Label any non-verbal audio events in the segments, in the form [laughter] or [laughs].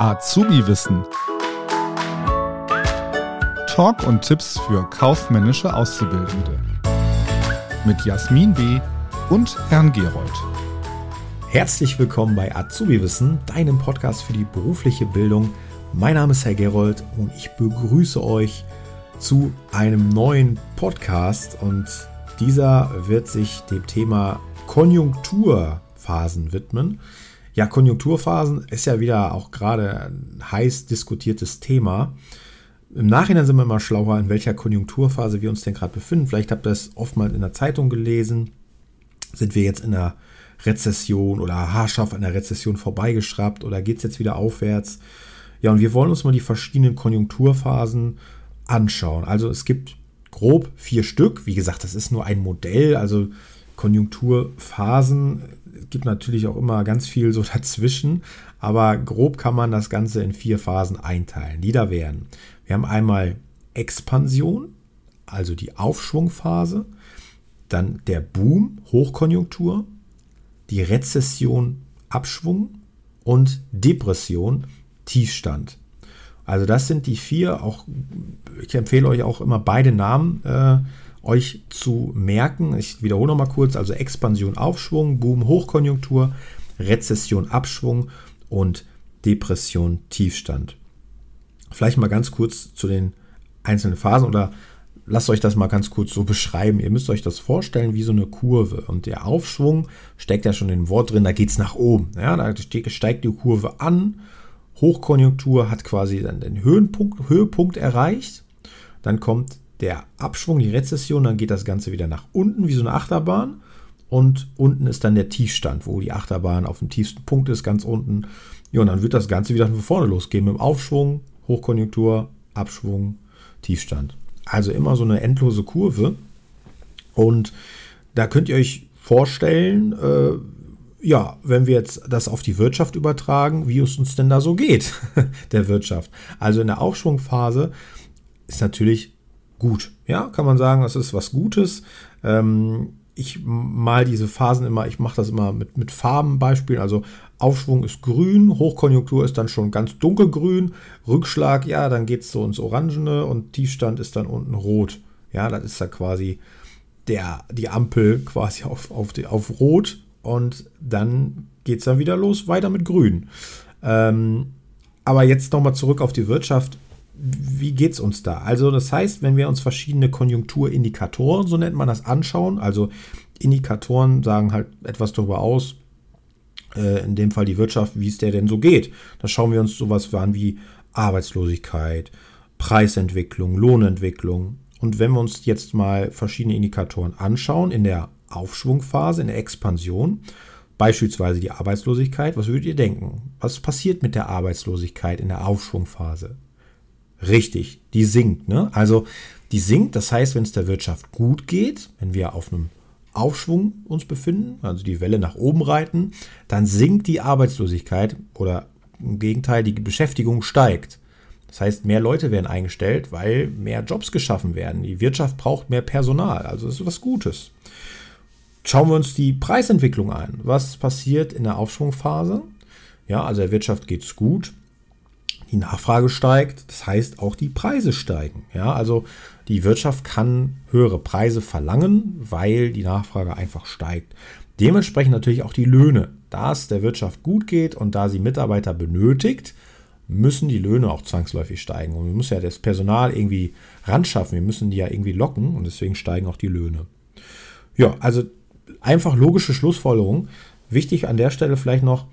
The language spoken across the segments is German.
Azubi-Wissen. Talk und Tipps für kaufmännische Auszubildende. Mit Jasmin B. und Herrn Gerold. Herzlich willkommen bei Azubi-Wissen, deinem Podcast für die berufliche Bildung. Mein Name ist Herr Gerold und ich begrüße euch zu einem neuen Podcast und dieser wird sich dem Thema Konjunkturphasen widmen. Ja, Konjunkturphasen ist ja wieder auch gerade ein heiß diskutiertes Thema. Im Nachhinein sind wir immer schlauer, in welcher Konjunkturphase wir uns denn gerade befinden. Vielleicht habt ihr es oftmals in der Zeitung gelesen. Sind wir jetzt in einer Rezession oder haarscharf an der Rezession vorbeigeschraubt oder geht es jetzt wieder aufwärts? Ja, und wir wollen uns mal die verschiedenen Konjunkturphasen anschauen. Also es gibt grob vier Stück. Wie gesagt, das ist nur ein Modell, also Konjunkturphasen. Es gibt natürlich auch immer ganz viel so [laughs] dazwischen, aber grob kann man das Ganze in vier Phasen einteilen, die da wären. Wir haben einmal Expansion, also die Aufschwungphase, dann der Boom, Hochkonjunktur, die Rezession, Abschwung und Depression, Tiefstand. Also das sind die vier, auch ich empfehle euch auch immer beide Namen äh, euch zu merken. Ich wiederhole noch mal kurz, also Expansion, Aufschwung, Boom, Hochkonjunktur, Rezession, Abschwung und Depression, Tiefstand. Vielleicht mal ganz kurz zu den einzelnen Phasen oder lasst euch das mal ganz kurz so beschreiben. Ihr müsst euch das vorstellen wie so eine Kurve. Und der Aufschwung steckt ja schon in dem Wort drin, da geht es nach oben. Ja, da steigt die Kurve an Hochkonjunktur hat quasi dann den Höhenpunkt, Höhepunkt erreicht. Dann kommt der Abschwung, die Rezession, dann geht das Ganze wieder nach unten wie so eine Achterbahn. Und unten ist dann der Tiefstand, wo die Achterbahn auf dem tiefsten Punkt ist, ganz unten. Ja, und dann wird das Ganze wieder von vorne losgehen mit dem Aufschwung, Hochkonjunktur, Abschwung, Tiefstand. Also immer so eine endlose Kurve. Und da könnt ihr euch vorstellen, äh, ja, wenn wir jetzt das auf die Wirtschaft übertragen, wie es uns denn da so geht, [laughs] der Wirtschaft. Also in der Aufschwungphase ist natürlich gut. Ja, kann man sagen, das ist was Gutes. Ähm, ich mal diese Phasen immer, ich mache das immer mit, mit Farbenbeispielen. Also Aufschwung ist grün, Hochkonjunktur ist dann schon ganz dunkelgrün, Rückschlag, ja, dann geht es so ins Orangene und Tiefstand ist dann unten rot. Ja, das ist da quasi der, die Ampel quasi auf, auf, die, auf Rot und dann geht es dann wieder los, weiter mit Grün. Ähm, aber jetzt nochmal zurück auf die Wirtschaft. Wie geht es uns da? Also, das heißt, wenn wir uns verschiedene Konjunkturindikatoren, so nennt man das, anschauen, also Indikatoren sagen halt etwas darüber aus, äh, in dem Fall die Wirtschaft, wie es der denn so geht. Da schauen wir uns sowas an wie Arbeitslosigkeit, Preisentwicklung, Lohnentwicklung. Und wenn wir uns jetzt mal verschiedene Indikatoren anschauen in der Aufschwungphase, in der Expansion, beispielsweise die Arbeitslosigkeit, was würdet ihr denken? Was passiert mit der Arbeitslosigkeit in der Aufschwungphase? Richtig, die sinkt. Ne? Also die sinkt, das heißt, wenn es der Wirtschaft gut geht, wenn wir auf einem Aufschwung uns befinden, also die Welle nach oben reiten, dann sinkt die Arbeitslosigkeit oder im Gegenteil, die Beschäftigung steigt. Das heißt, mehr Leute werden eingestellt, weil mehr Jobs geschaffen werden. Die Wirtschaft braucht mehr Personal, also das ist was Gutes. Schauen wir uns die Preisentwicklung an. Was passiert in der Aufschwungphase? Ja, also der Wirtschaft geht es gut. Die Nachfrage steigt, das heißt auch die Preise steigen. Ja, also die Wirtschaft kann höhere Preise verlangen, weil die Nachfrage einfach steigt. Dementsprechend natürlich auch die Löhne. Da es der Wirtschaft gut geht und da sie Mitarbeiter benötigt, müssen die Löhne auch zwangsläufig steigen. Und wir müssen ja das Personal irgendwie ranschaffen, wir müssen die ja irgendwie locken und deswegen steigen auch die Löhne. Ja, also einfach logische Schlussfolgerung. Wichtig an der Stelle vielleicht noch,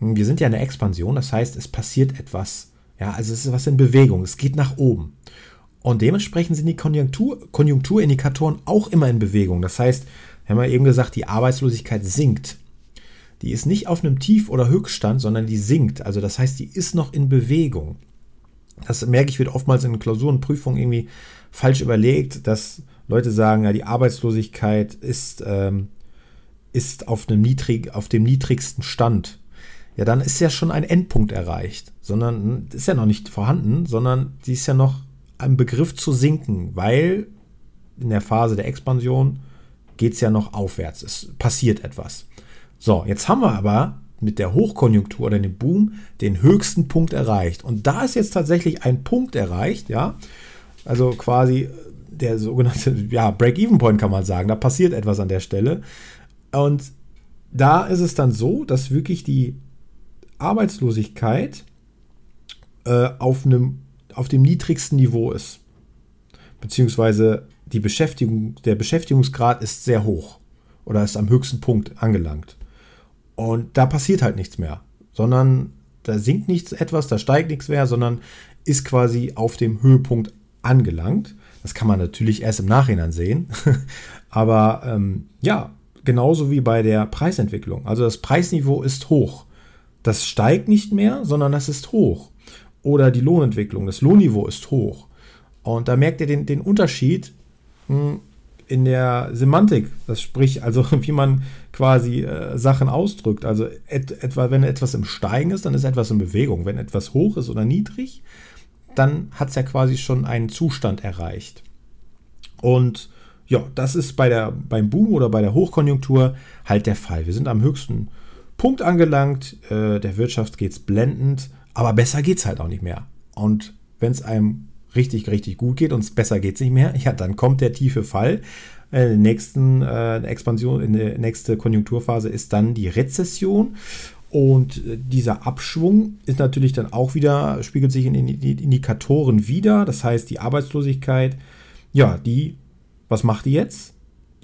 wir sind ja in der Expansion, das heißt, es passiert etwas. Ja, also es ist was in Bewegung, es geht nach oben. Und dementsprechend sind die Konjunktur, Konjunkturindikatoren auch immer in Bewegung. Das heißt, wir haben ja eben gesagt, die Arbeitslosigkeit sinkt. Die ist nicht auf einem Tief- oder Höchststand, sondern die sinkt. Also das heißt, die ist noch in Bewegung. Das merke ich, wird oftmals in Klausuren, Prüfungen irgendwie falsch überlegt, dass Leute sagen, ja, die Arbeitslosigkeit ist ähm, ist auf, einem niedrig, auf dem niedrigsten Stand, ja, dann ist ja schon ein Endpunkt erreicht, sondern ist ja noch nicht vorhanden, sondern sie ist ja noch am Begriff zu sinken, weil in der Phase der Expansion geht es ja noch aufwärts, es passiert etwas. So, jetzt haben wir aber mit der Hochkonjunktur oder dem Boom den höchsten Punkt erreicht. Und da ist jetzt tatsächlich ein Punkt erreicht, ja, also quasi der sogenannte [laughs] ja, Break-Even-Point kann man sagen. Da passiert etwas an der Stelle. Und da ist es dann so, dass wirklich die Arbeitslosigkeit äh, auf, einem, auf dem niedrigsten Niveau ist. Beziehungsweise die Beschäftigung, der Beschäftigungsgrad ist sehr hoch oder ist am höchsten Punkt angelangt. Und da passiert halt nichts mehr, sondern da sinkt nichts etwas, da steigt nichts mehr, sondern ist quasi auf dem Höhepunkt angelangt. Das kann man natürlich erst im Nachhinein sehen. [laughs] Aber ähm, ja, genauso wie bei der Preisentwicklung. Also das Preisniveau ist hoch. Das steigt nicht mehr, sondern das ist hoch. Oder die Lohnentwicklung, das Lohnniveau ist hoch. Und da merkt ihr den, den Unterschied hm, in der Semantik. Das spricht also, [laughs] wie man quasi äh, Sachen ausdrückt. Also et, etwa, wenn etwas im Steigen ist, dann ist etwas in Bewegung. Wenn etwas hoch ist oder niedrig, dann hat es ja quasi schon einen Zustand erreicht. Und ja, das ist bei der, beim Boom oder bei der Hochkonjunktur halt der Fall. Wir sind am höchsten Punkt angelangt, äh, der Wirtschaft geht es blendend, aber besser geht es halt auch nicht mehr. Und wenn es einem richtig, richtig gut geht und es besser geht es nicht mehr, [laughs] ja, dann kommt der tiefe Fall. Äh, in der nächsten äh, Expansion, in der nächsten Konjunkturphase ist dann die Rezession. Und äh, dieser Abschwung ist natürlich dann auch wieder, spiegelt sich in den Indikatoren wieder. Das heißt, die Arbeitslosigkeit, ja, die, was macht die jetzt?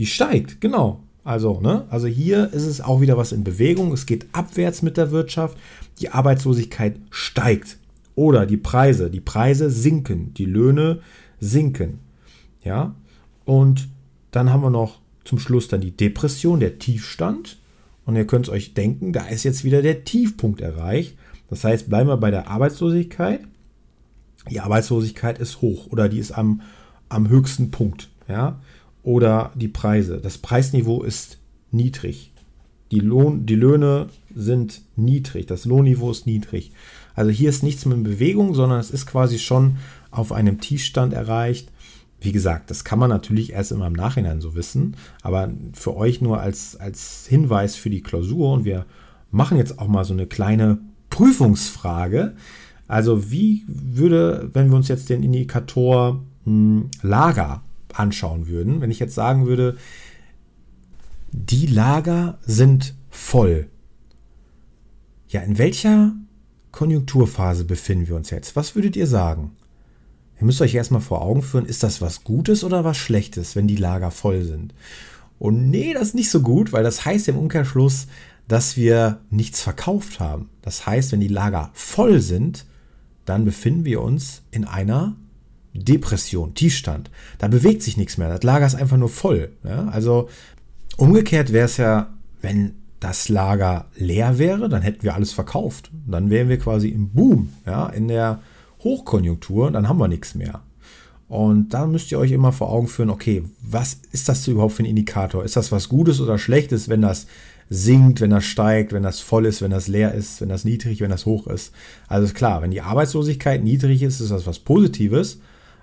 Die steigt, genau. Also, ne? also hier ist es auch wieder was in Bewegung. Es geht abwärts mit der Wirtschaft. Die Arbeitslosigkeit steigt. Oder die Preise. Die Preise sinken. Die Löhne sinken. Ja. Und dann haben wir noch zum Schluss dann die Depression, der Tiefstand. Und ihr könnt es euch denken, da ist jetzt wieder der Tiefpunkt erreicht. Das heißt, bleiben wir bei der Arbeitslosigkeit. Die Arbeitslosigkeit ist hoch oder die ist am, am höchsten Punkt. Ja? Oder die Preise. Das Preisniveau ist niedrig. Die, Lohn, die Löhne sind niedrig. Das Lohnniveau ist niedrig. Also hier ist nichts mit Bewegung, sondern es ist quasi schon auf einem Tiefstand erreicht. Wie gesagt, das kann man natürlich erst immer im Nachhinein so wissen, aber für euch nur als, als Hinweis für die Klausur und wir machen jetzt auch mal so eine kleine Prüfungsfrage. Also wie würde, wenn wir uns jetzt den Indikator hm, Lager anschauen würden, wenn ich jetzt sagen würde, die Lager sind voll. Ja, in welcher Konjunkturphase befinden wir uns jetzt? Was würdet ihr sagen? Ihr müsst euch erstmal vor Augen führen, ist das was Gutes oder was Schlechtes, wenn die Lager voll sind? Und nee, das ist nicht so gut, weil das heißt im Umkehrschluss, dass wir nichts verkauft haben. Das heißt, wenn die Lager voll sind, dann befinden wir uns in einer Depression, Tiefstand. Da bewegt sich nichts mehr. Das Lager ist einfach nur voll. Ja? Also umgekehrt wäre es ja, wenn das Lager leer wäre, dann hätten wir alles verkauft. Dann wären wir quasi im Boom, ja, in der Hochkonjunktur, dann haben wir nichts mehr. Und da müsst ihr euch immer vor Augen führen, okay, was ist das überhaupt für ein Indikator? Ist das was Gutes oder Schlechtes, wenn das sinkt, wenn das steigt, wenn das voll ist, wenn das leer ist, wenn das niedrig, wenn das hoch ist? Also ist klar, wenn die Arbeitslosigkeit niedrig ist, ist das was Positives,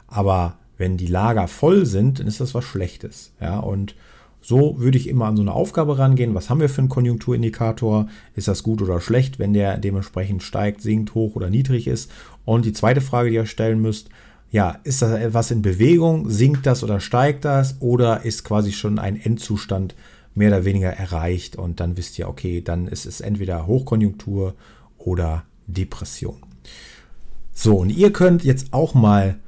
aber wenn die Lager voll sind, dann ist das was Schlechtes. Ja, und so würde ich immer an so eine Aufgabe rangehen. Was haben wir für einen Konjunkturindikator? Ist das gut oder schlecht, wenn der dementsprechend steigt, sinkt, hoch oder niedrig ist? Und die zweite Frage, die ihr stellen müsst, ja, ist das etwas in Bewegung? Sinkt das oder steigt das? Oder ist quasi schon ein Endzustand mehr oder weniger erreicht? Und dann wisst ihr, okay, dann ist es entweder Hochkonjunktur oder Depression. So, und ihr könnt jetzt auch mal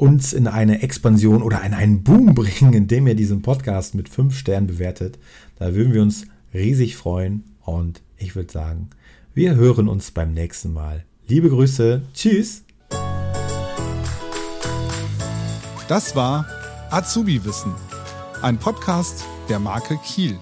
uns in eine Expansion oder in einen Boom [laughs] bringen, indem ihr diesen Podcast mit fünf Sternen bewertet. Da würden wir uns riesig freuen und ich würde sagen, wir hören uns beim nächsten Mal. Liebe Grüße, tschüss. Das war Azubi Wissen, ein Podcast der Marke Kiel.